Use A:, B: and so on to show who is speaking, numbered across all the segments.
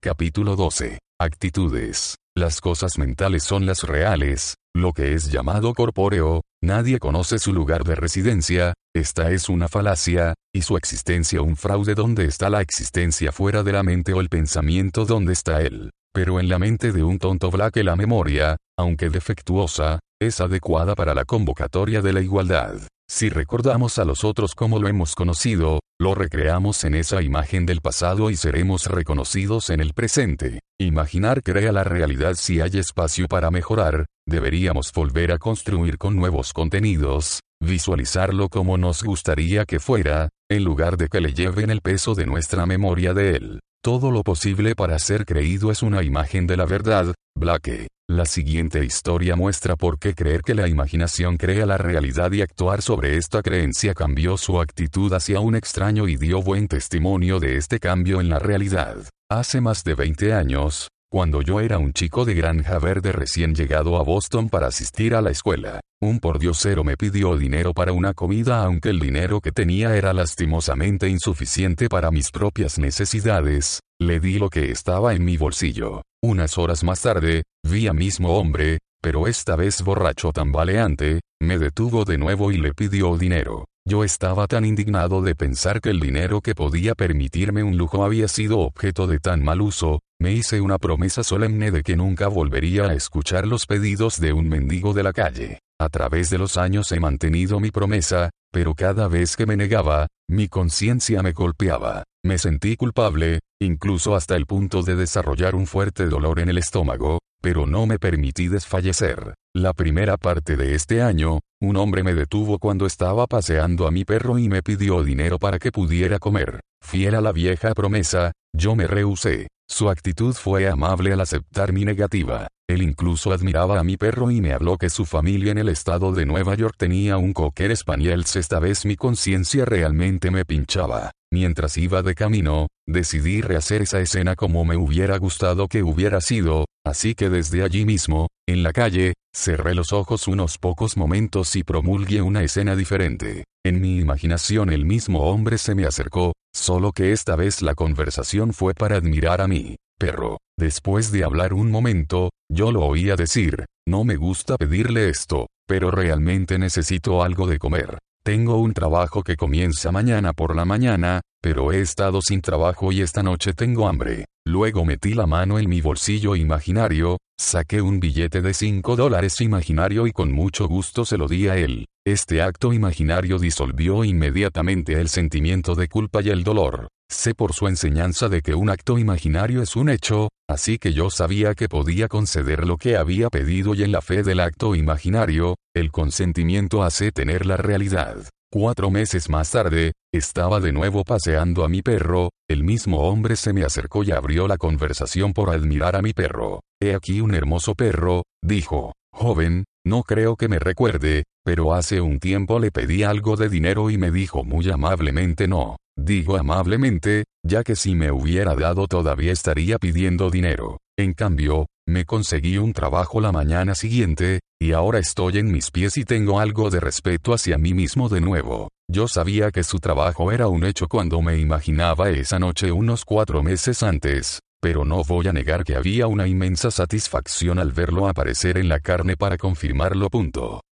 A: Capítulo 12. Actitudes. Las cosas mentales son las reales, lo que es llamado corpóreo, nadie conoce su lugar de residencia, esta es una falacia, y su existencia un fraude donde está la existencia fuera de la mente o el pensamiento donde está él. Pero en la mente de un tonto black la memoria, aunque defectuosa, es adecuada para la convocatoria de la igualdad. Si recordamos a los otros como lo hemos conocido, lo recreamos en esa imagen del pasado y seremos reconocidos en el presente. Imaginar crea la realidad si hay espacio para mejorar, deberíamos volver a construir con nuevos contenidos, visualizarlo como nos gustaría que fuera, en lugar de que le lleven el peso de nuestra memoria de él. Todo lo posible para ser creído es una imagen de la verdad, Blake. La siguiente historia muestra por qué creer que la imaginación crea la realidad y actuar sobre esta creencia cambió su actitud hacia un extraño y dio buen testimonio de este cambio en la realidad. Hace más de 20 años, cuando yo era un chico de granja verde recién llegado a Boston para asistir a la escuela, un pordiosero me pidió dinero para una comida aunque el dinero que tenía era lastimosamente insuficiente para mis propias necesidades, le di lo que estaba en mi bolsillo. Unas horas más tarde, vi a mismo hombre, pero esta vez borracho tambaleante, me detuvo de nuevo y le pidió dinero. Yo estaba tan indignado de pensar que el dinero que podía permitirme un lujo había sido objeto de tan mal uso, me hice una promesa solemne de que nunca volvería a escuchar los pedidos de un mendigo de la calle. A través de los años he mantenido mi promesa, pero cada vez que me negaba, mi conciencia me golpeaba. Me sentí culpable, incluso hasta el punto de desarrollar un fuerte dolor en el estómago, pero no me permití desfallecer. La primera parte de este año, un hombre me detuvo cuando estaba paseando a mi perro y me pidió dinero para que pudiera comer. Fiel a la vieja promesa, yo me rehusé. Su actitud fue amable al aceptar mi negativa. Él incluso admiraba a mi perro y me habló que su familia en el estado de Nueva York tenía un cocker español. Esta vez mi conciencia realmente me pinchaba. Mientras iba de camino, decidí rehacer esa escena como me hubiera gustado que hubiera sido, así que desde allí mismo, en la calle, cerré los ojos unos pocos momentos y promulgué una escena diferente. En mi imaginación el mismo hombre se me acercó, solo que esta vez la conversación fue para admirar a mí. Perro, después de hablar un momento, yo lo oía decir, no me gusta pedirle esto, pero realmente necesito algo de comer. Tengo un trabajo que comienza mañana por la mañana, pero he estado sin trabajo y esta noche tengo hambre. Luego metí la mano en mi bolsillo imaginario, saqué un billete de 5 dólares imaginario y con mucho gusto se lo di a él. Este acto imaginario disolvió inmediatamente el sentimiento de culpa y el dolor. Sé por su enseñanza de que un acto imaginario es un hecho, así que yo sabía que podía conceder lo que había pedido y en la fe del acto imaginario, el consentimiento hace tener la realidad. Cuatro meses más tarde, estaba de nuevo paseando a mi perro, el mismo hombre se me acercó y abrió la conversación por admirar a mi perro. He aquí un hermoso perro, dijo. Joven, no creo que me recuerde, pero hace un tiempo le pedí algo de dinero y me dijo muy amablemente no. Digo amablemente, ya que si me hubiera dado todavía estaría pidiendo dinero. En cambio, me conseguí un trabajo la mañana siguiente, y ahora estoy en mis pies y tengo algo de respeto hacia mí mismo de nuevo. Yo sabía que su trabajo era un hecho cuando me imaginaba esa noche unos cuatro meses antes, pero no voy a negar que había una inmensa satisfacción al verlo aparecer en la carne para confirmarlo.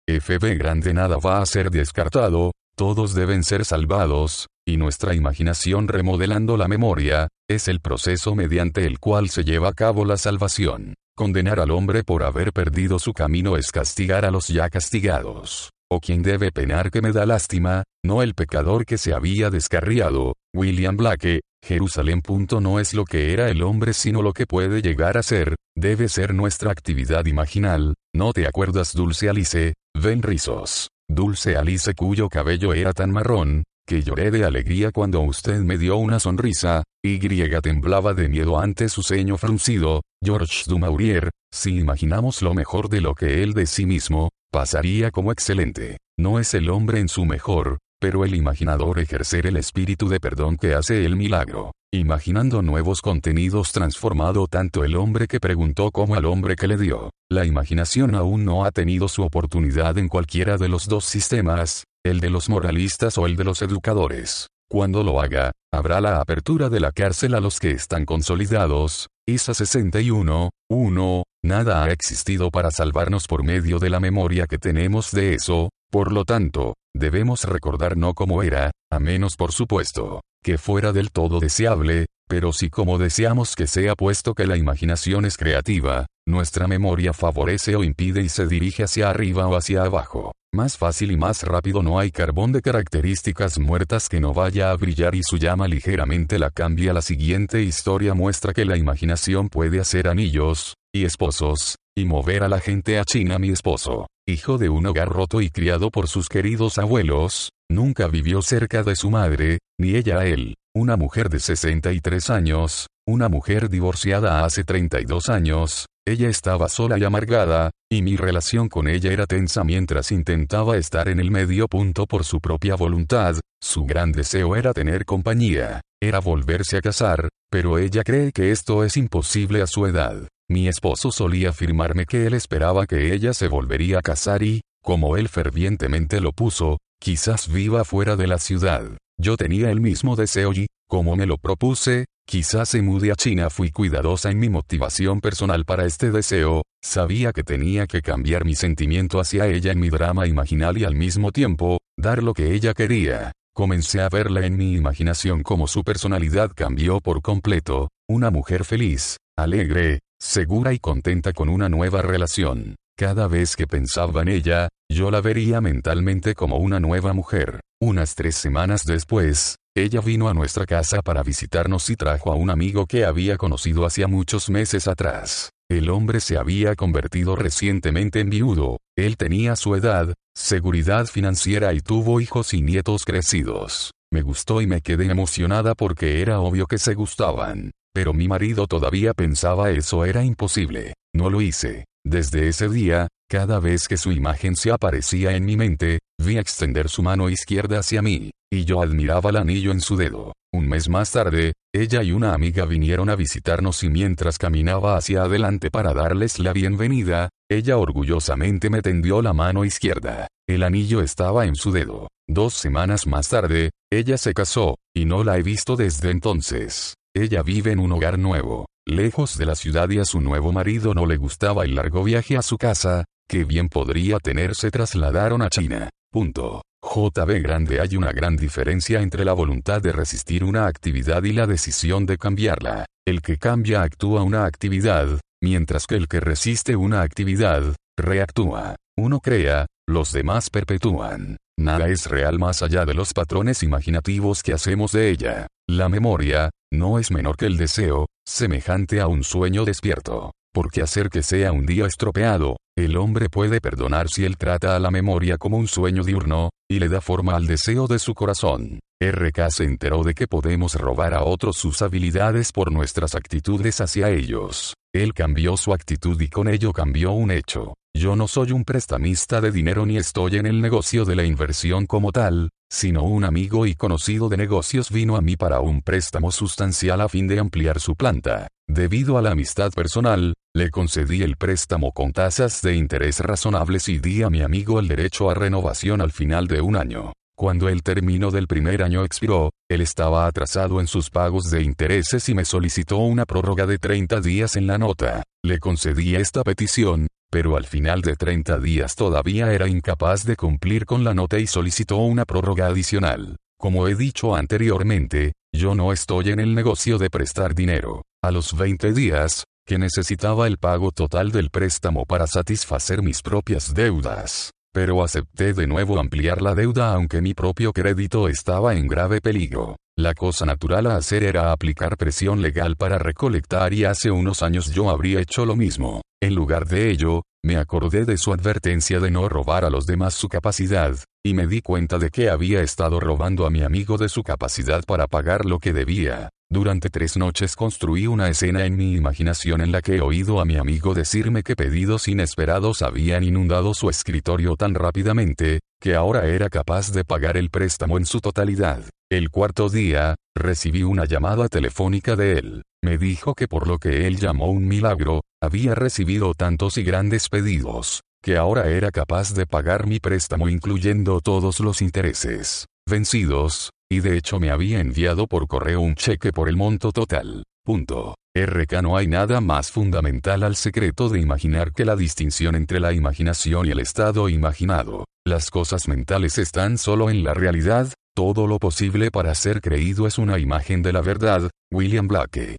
A: FB grande nada va a ser descartado, todos deben ser salvados, y nuestra imaginación remodelando la memoria, es el proceso mediante el cual se lleva a cabo la salvación. Condenar al hombre por haber perdido su camino es castigar a los ya castigados. O quien debe penar que me da lástima, no el pecador que se había descarriado. William Blake, Jerusalén. No es lo que era el hombre sino lo que puede llegar a ser, debe ser nuestra actividad imaginal, ¿no te acuerdas Dulce Alice? Ven rizos. Dulce Alice cuyo cabello era tan marrón, que lloré de alegría cuando usted me dio una sonrisa, Y temblaba de miedo ante su ceño fruncido, George Dumaurier, si imaginamos lo mejor de lo que él de sí mismo, pasaría como excelente. No es el hombre en su mejor, pero el imaginador ejercer el espíritu de perdón que hace el milagro. Imaginando nuevos contenidos transformado tanto el hombre que preguntó como al hombre que le dio. La imaginación aún no ha tenido su oportunidad en cualquiera de los dos sistemas, el de los moralistas o el de los educadores. Cuando lo haga, habrá la apertura de la cárcel a los que están consolidados. Isa 61, 1, nada ha existido para salvarnos por medio de la memoria que tenemos de eso, por lo tanto, debemos recordar no como era, a menos por supuesto, que fuera del todo deseable, pero sí como deseamos que sea puesto que la imaginación es creativa, nuestra memoria favorece o impide y se dirige hacia arriba o hacia abajo. Más fácil y más rápido no hay carbón de características muertas que no vaya a brillar y su llama ligeramente la cambia. La siguiente historia muestra que la imaginación puede hacer anillos, y esposos, y mover a la gente a China. Mi esposo, hijo de un hogar roto y criado por sus queridos abuelos, nunca vivió cerca de su madre, ni ella a él, una mujer de 63 años, una mujer divorciada hace 32 años, ella estaba sola y amargada, y mi relación con ella era tensa mientras intentaba estar en el medio punto por su propia voluntad, su gran deseo era tener compañía, era volverse a casar, pero ella cree que esto es imposible a su edad. Mi esposo solía afirmarme que él esperaba que ella se volvería a casar y, como él fervientemente lo puso, quizás viva fuera de la ciudad. Yo tenía el mismo deseo y, como me lo propuse, quizás se mude a China. Fui cuidadosa en mi motivación personal para este deseo, sabía que tenía que cambiar mi sentimiento hacia ella en mi drama imaginal y al mismo tiempo, dar lo que ella quería. Comencé a verla en mi imaginación como su personalidad cambió por completo, una mujer feliz, alegre, segura y contenta con una nueva relación. Cada vez que pensaba en ella, yo la vería mentalmente como una nueva mujer. Unas tres semanas después, ella vino a nuestra casa para visitarnos y trajo a un amigo que había conocido hacía muchos meses atrás. El hombre se había convertido recientemente en viudo, él tenía su edad, seguridad financiera y tuvo hijos y nietos crecidos. Me gustó y me quedé emocionada porque era obvio que se gustaban. Pero mi marido todavía pensaba eso era imposible. No lo hice. Desde ese día, cada vez que su imagen se aparecía en mi mente, vi extender su mano izquierda hacia mí, y yo admiraba el anillo en su dedo. Un mes más tarde, ella y una amiga vinieron a visitarnos y mientras caminaba hacia adelante para darles la bienvenida, ella orgullosamente me tendió la mano izquierda. El anillo estaba en su dedo. Dos semanas más tarde, ella se casó, y no la he visto desde entonces. Ella vive en un hogar nuevo, lejos de la ciudad y a su nuevo marido no le gustaba el largo viaje a su casa, que bien podría tener se trasladaron a China. Punto. JB Grande hay una gran diferencia entre la voluntad de resistir una actividad y la decisión de cambiarla. El que cambia actúa una actividad, mientras que el que resiste una actividad, reactúa. Uno crea, los demás perpetúan. Nada es real más allá de los patrones imaginativos que hacemos de ella. La memoria, no es menor que el deseo, semejante a un sueño despierto. Porque hacer que sea un día estropeado, el hombre puede perdonar si él trata a la memoria como un sueño diurno, y le da forma al deseo de su corazón. RK se enteró de que podemos robar a otros sus habilidades por nuestras actitudes hacia ellos. Él cambió su actitud y con ello cambió un hecho. Yo no soy un prestamista de dinero ni estoy en el negocio de la inversión como tal, sino un amigo y conocido de negocios vino a mí para un préstamo sustancial a fin de ampliar su planta. Debido a la amistad personal, le concedí el préstamo con tasas de interés razonables y di a mi amigo el derecho a renovación al final de un año. Cuando el término del primer año expiró, él estaba atrasado en sus pagos de intereses y me solicitó una prórroga de 30 días en la nota. Le concedí esta petición, pero al final de 30 días todavía era incapaz de cumplir con la nota y solicitó una prórroga adicional. Como he dicho anteriormente, yo no estoy en el negocio de prestar dinero. A los 20 días, que necesitaba el pago total del préstamo para satisfacer mis propias deudas. Pero acepté de nuevo ampliar la deuda aunque mi propio crédito estaba en grave peligro. La cosa natural a hacer era aplicar presión legal para recolectar y hace unos años yo habría hecho lo mismo. En lugar de ello, me acordé de su advertencia de no robar a los demás su capacidad, y me di cuenta de que había estado robando a mi amigo de su capacidad para pagar lo que debía. Durante tres noches construí una escena en mi imaginación en la que he oído a mi amigo decirme que pedidos inesperados habían inundado su escritorio tan rápidamente, que ahora era capaz de pagar el préstamo en su totalidad. El cuarto día, recibí una llamada telefónica de él. Me dijo que por lo que él llamó un milagro, había recibido tantos y grandes pedidos, que ahora era capaz de pagar mi préstamo incluyendo todos los intereses vencidos, y de hecho me había enviado por correo un cheque por el monto total. Punto. RK no hay nada más fundamental al secreto de imaginar que la distinción entre la imaginación y el estado imaginado. Las cosas mentales están solo en la realidad, todo lo posible para ser creído es una imagen de la verdad. William Blake.